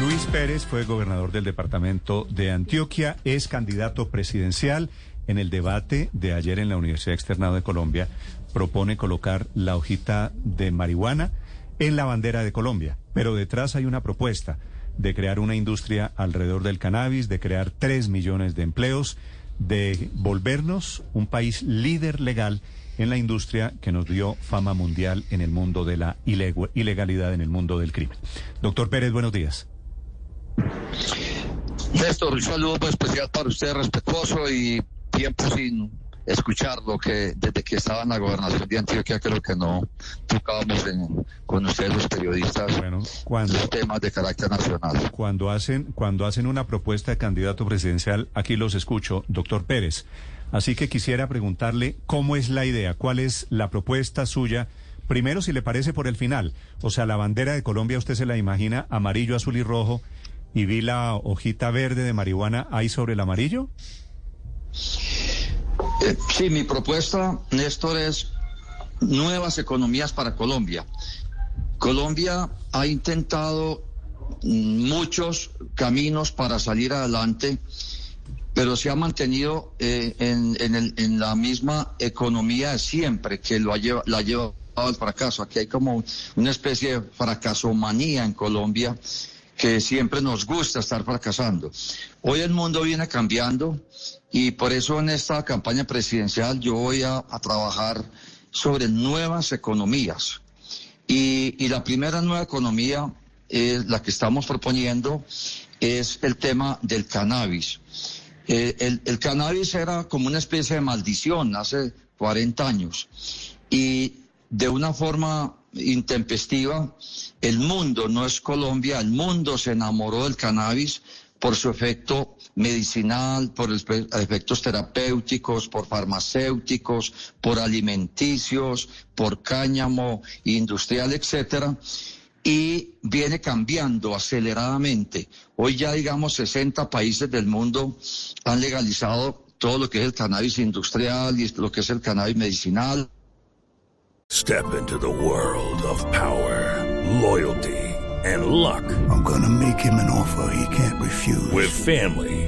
Luis Pérez fue gobernador del departamento de Antioquia, es candidato presidencial. En el debate de ayer en la Universidad Externado de Colombia, propone colocar la hojita de marihuana en la bandera de Colombia. Pero detrás hay una propuesta de crear una industria alrededor del cannabis, de crear tres millones de empleos, de volvernos un país líder legal en la industria que nos dio fama mundial en el mundo de la ilegalidad, en el mundo del crimen. Doctor Pérez, buenos días. Néstor, un saludo especial para usted, respetuoso y tiempo sin escuchar lo que desde que estaba en la gobernación de Antioquia creo que no tocábamos con ustedes los periodistas bueno, cuando, los temas de carácter nacional. Cuando hacen, cuando hacen una propuesta de candidato presidencial, aquí los escucho, doctor Pérez. Así que quisiera preguntarle cómo es la idea, cuál es la propuesta suya. Primero, si le parece por el final, o sea, la bandera de Colombia usted se la imagina amarillo, azul y rojo, y vi la hojita verde de marihuana ahí sobre el amarillo. Eh, sí, mi propuesta, Néstor, es nuevas economías para Colombia. Colombia ha intentado muchos caminos para salir adelante, pero se ha mantenido eh, en, la misma economía de siempre que lo ha la ha llevado al fracaso. Aquí hay como una especie de fracasomanía en Colombia que siempre nos gusta estar fracasando. Hoy el mundo viene cambiando y por eso en esta campaña presidencial yo voy a, trabajar sobre nuevas economías. Y, la primera nueva economía, es la que estamos proponiendo, es el tema del cannabis. Eh, el, el cannabis era como una especie de maldición hace 40 años. Y de una forma intempestiva, el mundo, no es Colombia, el mundo se enamoró del cannabis por su efecto medicinal, por efectos terapéuticos, por farmacéuticos, por alimenticios, por cáñamo industrial, etcétera, y viene cambiando aceleradamente. Hoy ya digamos 60 países del mundo han legalizado todo lo que es el cannabis industrial y lo que es el cannabis medicinal. Step into the world of power, loyalty, and luck. I'm gonna make him an offer he can't refuse. With family,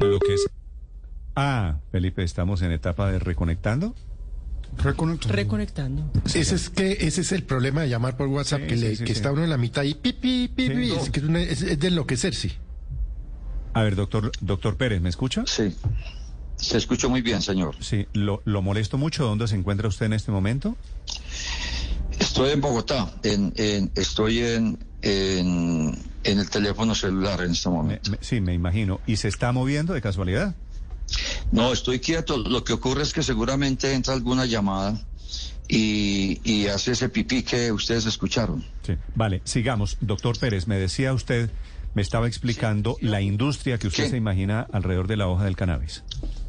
Lo que es... Ah, Felipe, estamos en etapa de reconectando. Reconectando. Reconectando. Ese es que ese es el problema de llamar por WhatsApp Sí, que, le, sí, sí, que sí. está uno en la mitad y pipi pipi es, que es, una- es- es de enloquecer, sí. A ver, doctor, doctor Pérez, ¿me escucha? Sí, se escucha muy bien, señor. Sí, lo, lo molesto mucho. ¿Dónde se encuentra usted en este momento? Estoy en Bogotá, en, en- estoy en, en, en el teléfono celular en este Me- momento. me- sí, me imagino. ¿Y se está moviendo de casualidad? No, estoy quieto. Lo que ocurre es que seguramente entra alguna llamada y, y hace ese pipí que ustedes escucharon. Sí. Vale, sigamos. Doctor Pérez, me decía usted, me estaba explicando la industria que usted ¿Qué? se imagina alrededor de la hoja del cannabis.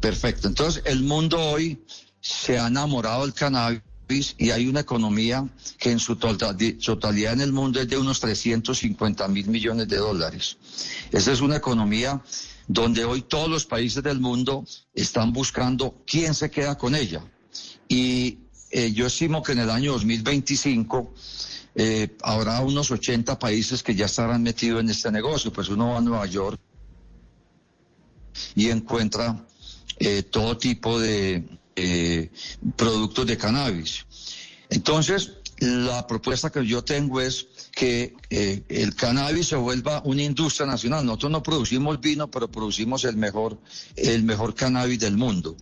Perfecto. Entonces, el mundo hoy se ha enamorado del cannabis y hay una economía que en su tota- totalidad en el mundo es de unos 350 mil millones de dólares. Esa es una economía donde hoy todos los países del mundo están buscando quién se queda con ella. Y eh, yo estimo que en el año 2025 eh, habrá unos 80 países que ya estarán metidos en este negocio. Pues uno va a Nueva York y encuentra eh, todo tipo de eh, productos de cannabis. Entonces, la propuesta que yo tengo es que eh, el cannabis se vuelva una industria nacional. Nosotros no producimos vino, pero producimos el mejor, el mejor cannabis del mundo.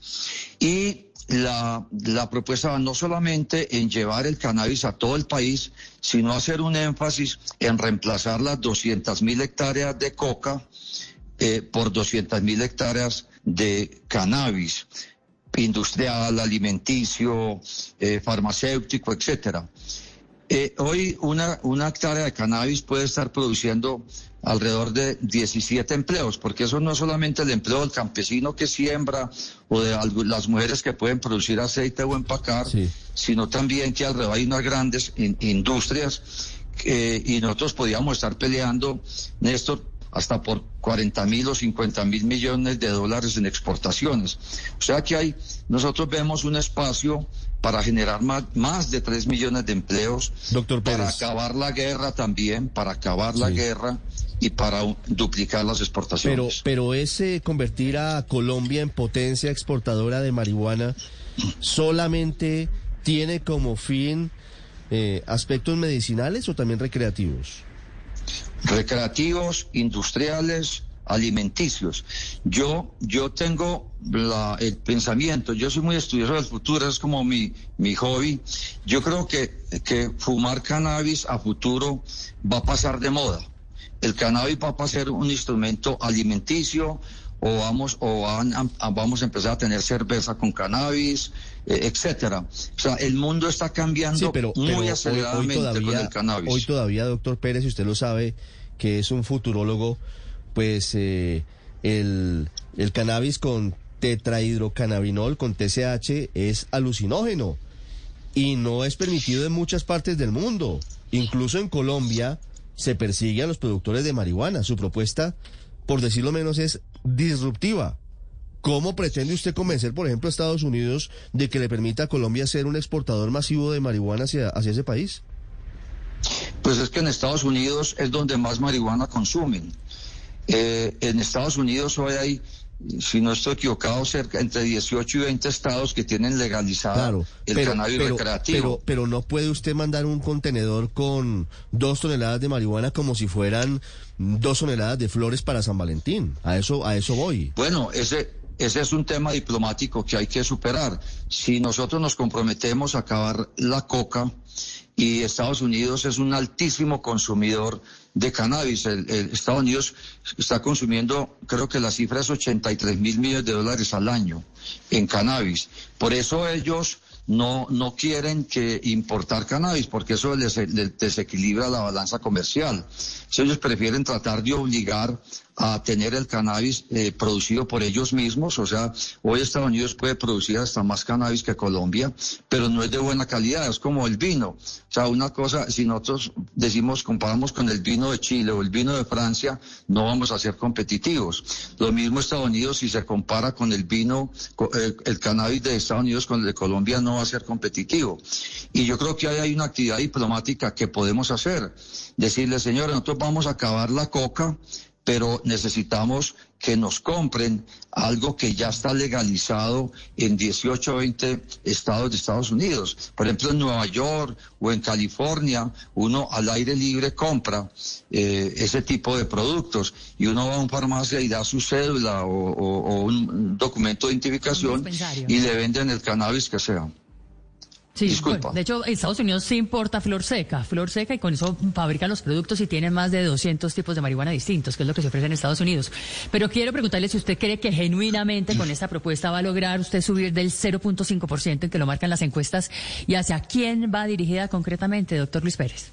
Y la, la propuesta va no solamente en llevar el cannabis a todo el país, sino hacer un énfasis en reemplazar las 200 mil hectáreas de coca eh, por 200 mil hectáreas de cannabis industrial, alimenticio, eh, farmacéutico, etcétera. Eh, hoy una, una hectárea de cannabis puede estar produciendo alrededor de 17 empleos, porque eso no es solamente el empleo del campesino que siembra o de las mujeres que pueden producir aceite o empacar, sino también que alrededor hay unas grandes in- industrias que- y nosotros podíamos estar peleando, Néstor, hasta por 40 mil o 50 mil millones de dólares en exportaciones. O sea que hay, nosotros vemos un espacio para generar más, más de 3 millones de empleos, Doctor para acabar la guerra también, para acabar la guerra y para duplicar las Pero, exportaciones. pero ese convertir a Colombia en potencia exportadora de marihuana solamente tiene como fin eh, aspectos medicinales o también recreativos. Recreativos, industriales, alimenticios. Yo, yo tengo la- el pensamiento, yo soy muy estudioso del futuro, es como mi, mi hobby. Yo creo que, que fumar cannabis a futuro va a pasar de moda. El cannabis va a ser un instrumento alimenticio o vamos o van a- vamos a empezar a tener cerveza con cannabis, eh, etcétera. O sea, el mundo está cambiando Sí, pero, muy pero hoy- hoy, aceleradamente con todavía, el cannabis. hoy todavía, doctor Pérez, si usted lo sabe, que es un futurólogo, pues eh, el, el cannabis con tetrahidrocannabinol, con TCH, es alucinógeno y no es permitido en muchas partes del mundo. Incluso en Colombia se persigue a los productores de marihuana. Su propuesta, por decirlo menos, es disruptiva. ¿Cómo pretende usted convencer, por ejemplo, a Estados Unidos de que le permita a Colombia ser un exportador masivo de marihuana hacia, hacia ese país? Pues es que en Estados Unidos es donde más marihuana consumen. Eh, en Estados Unidos hoy hay, si no estoy equivocado, cerca entre 18 y 20 estados que tienen legalizada Claro, el pero, cannabis pero, recreativo. pero, pero no puede usted mandar un contenedor con dos toneladas de marihuana como si fueran dos toneladas de flores para San Valentín. A eso, a eso voy. Bueno, ese, ese es un tema diplomático que hay que superar. Si nosotros nos comprometemos a acabar la coca y Estados Unidos es un altísimo consumidor de cannabis, el, el Estados Unidos está consumiendo, creo que la cifra es 83 mil millones de dólares al año en cannabis. Por eso ellos no, no quieren que importar cannabis, porque eso les, desequilibra la balanza comercial. Entonces, ellos prefieren tratar de obligar a tener el cannabis eh, producido por ellos mismos. O sea, hoy Estados Unidos puede producir hasta más cannabis que Colombia, pero no es de buena calidad, es como el vino. O sea, una cosa, si nosotros decimos, comparamos con el vino de Chile o el vino de Francia, no vamos a ser competitivos. Lo mismo Estados Unidos, si se compara con el vino, eh, el cannabis de Estados Unidos con el de Colombia, no va a ser competitivo. Y yo creo que ahí hay una actividad diplomática que podemos hacer. Decirle, señores, nosotros vamos a acabar la coca, pero necesitamos que nos compren algo que ya está legalizado en 18 o 20 estados de Estados Unidos. Por ejemplo, en Nueva York o en California, uno al aire libre compra eh, ese tipo de productos y uno va a una farmacia y da su cédula o, o- o un documento de identificación y le venden el cannabis que sea. Sí, Disculpa. bueno, de hecho, Estados Unidos sí importa flor seca, flor seca y con eso fabrican los productos y tienen más de 200 tipos de marihuana distintos, que es lo que se ofrece en Estados Unidos. Pero quiero preguntarle si usted cree que genuinamente con esta propuesta va a lograr usted subir del 0.5% en que lo marcan las encuestas y hacia quién va dirigida concretamente, doctor Luis Pérez.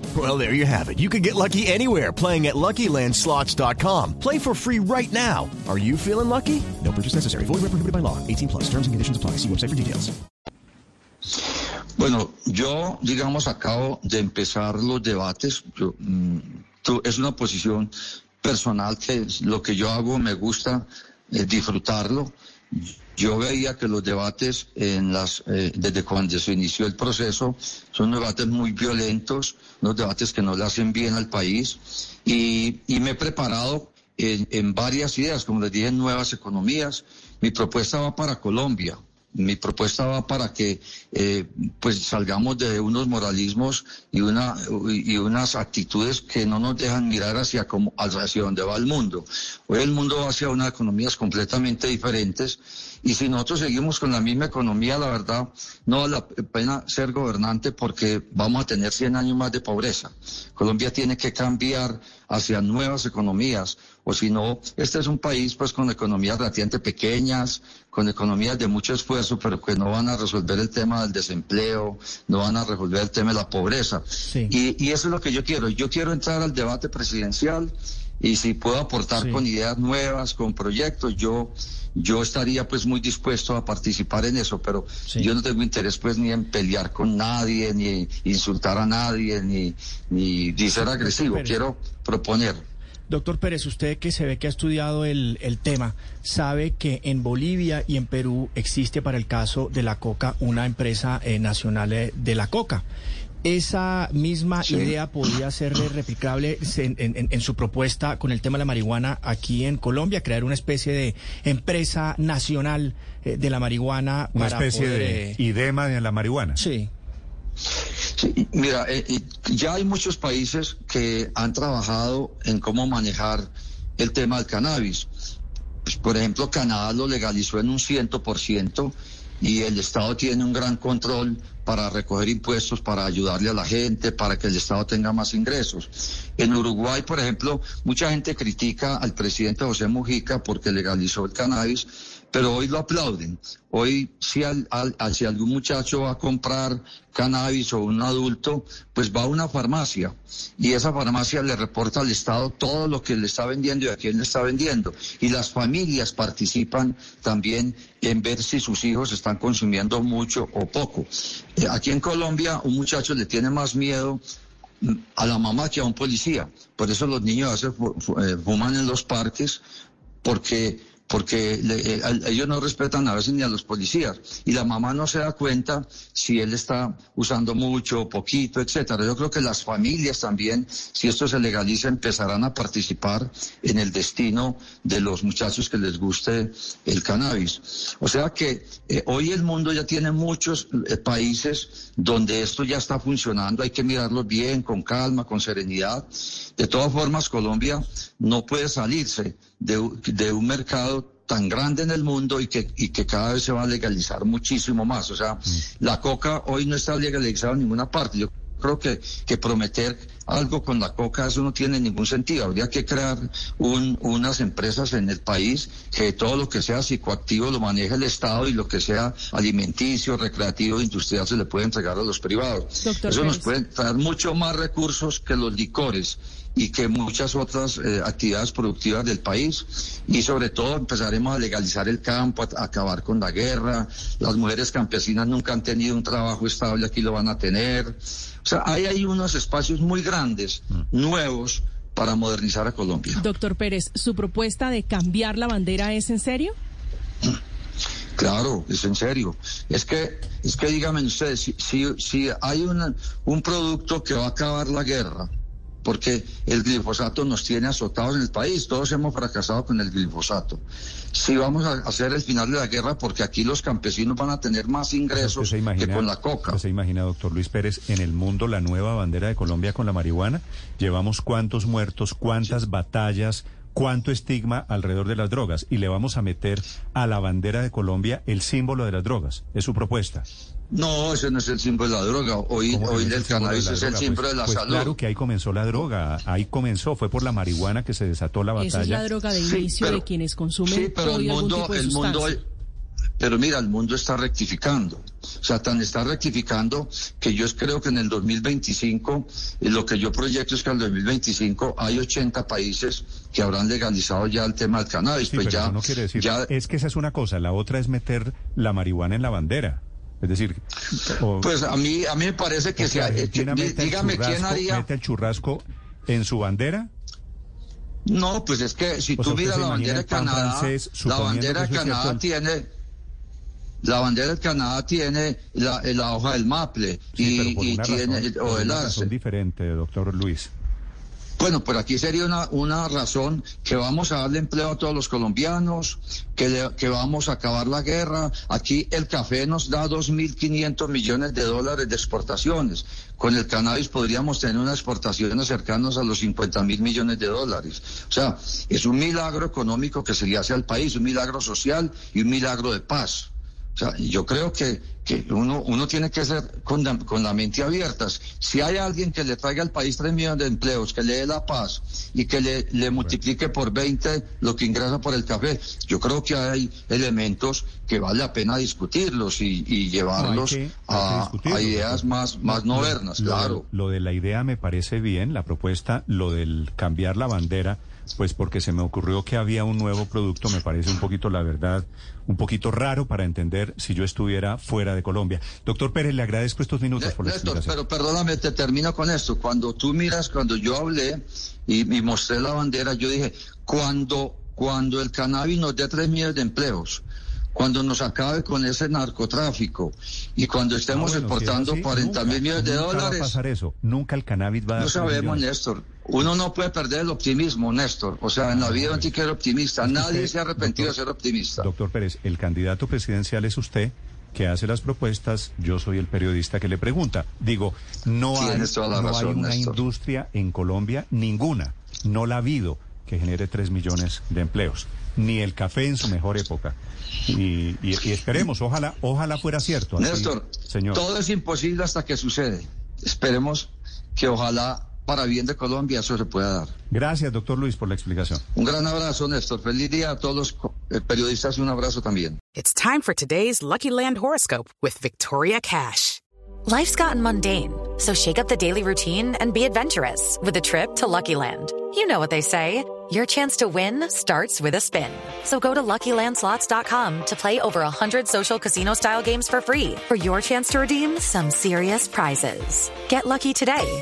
Well, there you have it. You can get lucky anywhere playing at LuckyLandSlots.com. Play for free right now. Are you feeling lucky? No purchase necessary. Void where prohibited by law. 18 plus. Terms and conditions apply. See website for details. Bueno, yo, digamos, acabo de empezar los debates. Yo, mm, tú- es una posición personal que es lo que yo hago me gusta eh, disfrutarlo. Yo veía que los debates en las, eh, desde cuando se inició el proceso son debates muy violentos, unos debates que no le hacen bien al país y, y me he preparado en, en varias ideas, como les dije, en nuevas economías. Mi propuesta va para Colombia. Mi propuesta va para que eh, pues salgamos de unos moralismos y, una, y unas actitudes que no nos dejan mirar hacia, cómo, hacia dónde va el mundo. Hoy el mundo va hacia unas economías completamente diferentes y si nosotros seguimos con la misma economía, la verdad, no vale la pena ser gobernante porque vamos a tener 100 años más de pobreza. Colombia tiene que cambiar hacia nuevas economías, o si no, este es un país pues con economías relativamente pequeñas, con economías de mucho esfuerzo, pero que no van a resolver el tema del desempleo, no van a resolver el tema de la pobreza. Y, y eso es lo que yo quiero. Yo quiero entrar al debate presidencial y si puedo aportar con ideas nuevas, con proyectos, yo yo estaría pues muy dispuesto a participar en eso, pero yo no tengo interés pues ni en pelear con nadie, ni insultar a nadie, ni, ni, ni ser agresivo. Quiero proponer. Doctor Pérez, usted que se ve que ha estudiado el, el, tema, sabe que en Bolivia y en Perú existe para el caso de la coca una empresa eh, nacional de la coca. ¿Esa misma Sí. idea podría ser replicable en, en- en su propuesta con el tema de la marihuana aquí en Colombia? Crear una especie de empresa nacional eh, de la marihuana Una para especie poder, de eh, idema de la marihuana. Sí. Sí, mira, eh, eh, ya hay muchos países que han trabajado en cómo manejar el tema del cannabis. Pues, por ejemplo, Canadá lo legalizó en un 100% y el Estado tiene un gran control para recoger impuestos, para ayudarle a la gente, para que el Estado tenga más ingresos. En Uruguay, por ejemplo, mucha gente critica al presidente José Mujica porque legalizó el cannabis, pero hoy lo aplauden. Hoy, si, al- al- si algún muchacho va a comprar cannabis o un adulto, pues va a una farmacia y esa farmacia le reporta al Estado todo lo que le está vendiendo y a quién le está vendiendo. Y las familias participan también en ver si sus hijos están consumiendo mucho o poco. Eh, Aquí en Colombia, un muchacho le tiene más miedo mm, a la mamá que a un policía. Por eso los niños a veces eh, fuman en los parques porque porque le- eh, ellos no respetan a veces ni a los policías y la mamá no se da cuenta si él está usando mucho poquito, etcétera. Yo creo que las familias también, si esto se legaliza, empezarán a participar en el destino de los muchachos que les guste el cannabis. O sea que eh, hoy el mundo ya tiene muchos eh, países donde esto ya está funcionando, hay que mirarlo bien, con calma, con serenidad. De todas formas, Colombia no puede salirse de, de un mercado tan grande en el mundo y que, y que cada vez se va a legalizar muchísimo más. O sea, la coca hoy no está legalizada en ninguna parte. Yo creo que, que prometer algo con la coca, eso no tiene ningún sentido. Habría que crear un- unas empresas en el país que todo lo que sea psicoactivo lo maneje el Estado y lo que sea alimenticio, recreativo, industrial se le puede entregar a los privados. Doctor eso nos puede traer mucho más recursos que los licores y que muchas otras eh, actividades productivas del país y sobre todo empezaremos a legalizar el campo, a, a acabar con la guerra, las mujeres campesinas nunca han tenido un trabajo estable, aquí lo van a tener, o sea, hay unos espacios muy grandes, nuevos, para modernizar a Colombia. Doctor Pérez, ¿su propuesta de cambiar la bandera es en serio? Claro, es en serio. Es que, es que díganme ustedes, si, si, si hay una- un producto que va a acabar la guerra, porque el glifosato nos tiene azotados en el país, todos hemos fracasado con el glifosato. Si vamos a hacer el final de la guerra, porque aquí los campesinos van a tener más ingresos ¿Usted se que con la coca. se imagina, doctor Luis Pérez, en el mundo la nueva bandera de Colombia con la marihuana? ¿Llevamos cuántos muertos, cuántas batallas, cuánto estigma alrededor de las drogas? Y le vamos a meter a la bandera de Colombia el símbolo de las drogas. ¿Es su propuesta? No, ese no es el símbolo de la droga. Hoy, ¿Cómo que hoy no es el símbolo de cannabis la es el droga? símbolo Pues- de la pues salud. Claro que ahí comenzó la droga, ahí comenzó, fue por la marihuana que se desató la batalla. Esa es la droga de Sí, inicio pero- de quienes consumen Sí, pero el algún mundo, tipo de el mundo, pero mira, el mundo está rectificando. O sea, tan está rectificando que yo creo que en el 2025, eh, lo que yo proyecto es que en el 2025 hay 80 países que habrán legalizado ya el tema del cannabis. Sí, pues pero ya, eso no quiere decir, ya, es que esa es una cosa, la otra es meter la marihuana en la bandera. Es decir, o- pues a mí, a mí me parece que o hecho. El Dígame quién haría. mete el churrasco en su bandera. No, pues es que si O tú ¿usted miras la bandera de Canadá, francés, la bandera de Canadá tiene la bandera de Canadá tiene la, la hoja del maple Sí, y, por y tiene razón, por o el arce. razón diferente, doctor Luis. Bueno, pues aquí sería una, una razón que vamos a darle empleo a todos los colombianos, que, le- que vamos a acabar la guerra. Aquí el café nos da 2.500 millones de dólares de exportaciones. Con el cannabis podríamos tener unas exportaciones cercanas a los 50 mil millones de dólares. O sea, es un milagro económico que se le hace al país, un milagro social y un milagro de paz. Sea, yo creo que, que uno, uno tiene que ser con la, con la mente abierta. Si hay alguien que le traiga al país 3 millones de empleos, que le dé la paz y que le, le multiplique por 20 lo que ingresa por el café, yo creo que hay elementos que vale la pena discutirlos y, y llevarlos No, hay que- hay que a, ideas más, modernas, lo- claro. Lo de la idea me parece bien, la propuesta, lo del cambiar la bandera, pues porque se me ocurrió que había un nuevo producto, me parece un poquito, la verdad, un poquito raro para entender si yo estuviera fuera de Colombia. Doctor Pérez, le agradezco estos minutos por la Néstor, explicación. pero perdóname, te termino con esto. Cuando tú miras, cuando yo hablé y, y mostré la bandera, yo dije, cuando, cuando el cannabis nos dé tres millones de empleos, cuando nos acabe con ese narcotráfico y cuando estemos Ah, bueno, si es exportando así, 40 nunca- mil millones de nunca va a dólares, pasar eso. Nunca el cannabis va a no sabemos. Néstor. Uno no puede perder el optimismo, Néstor. O sea, en la vida uno tiene que ser optimista. Nadie se ha arrepentido doctor- de ser optimista. Doctor Pérez, el candidato presidencial es usted que hace las propuestas, yo soy el periodista que le pregunta. Digo, no hay, no una Néstor. industria en Colombia, ninguna, no la ha habido, que genere tres millones de empleos, ni el café en su mejor época. Y, y- y esperemos, ojalá, ojalá fuera cierto. así, Néstor, señor. todo es imposible hasta que sucede. Esperemos que ojalá para bien de Colombia eso se pueda dar. Gracias, doctor Luis, por la explicación. Un gran abrazo, Néstor. Feliz día a todos los eh, periodistas y un abrazo también. It's time for today's Lucky Land horoscope with Victoria Cash. Life's gotten mundane, so shake up the daily routine and be adventurous with a trip to Lucky Land. You know what they say. Your chance to win starts with a spin. So go to LuckyLandSlots.com to play over 100 social casino-style games for free for your chance to redeem some serious prizes. Get lucky today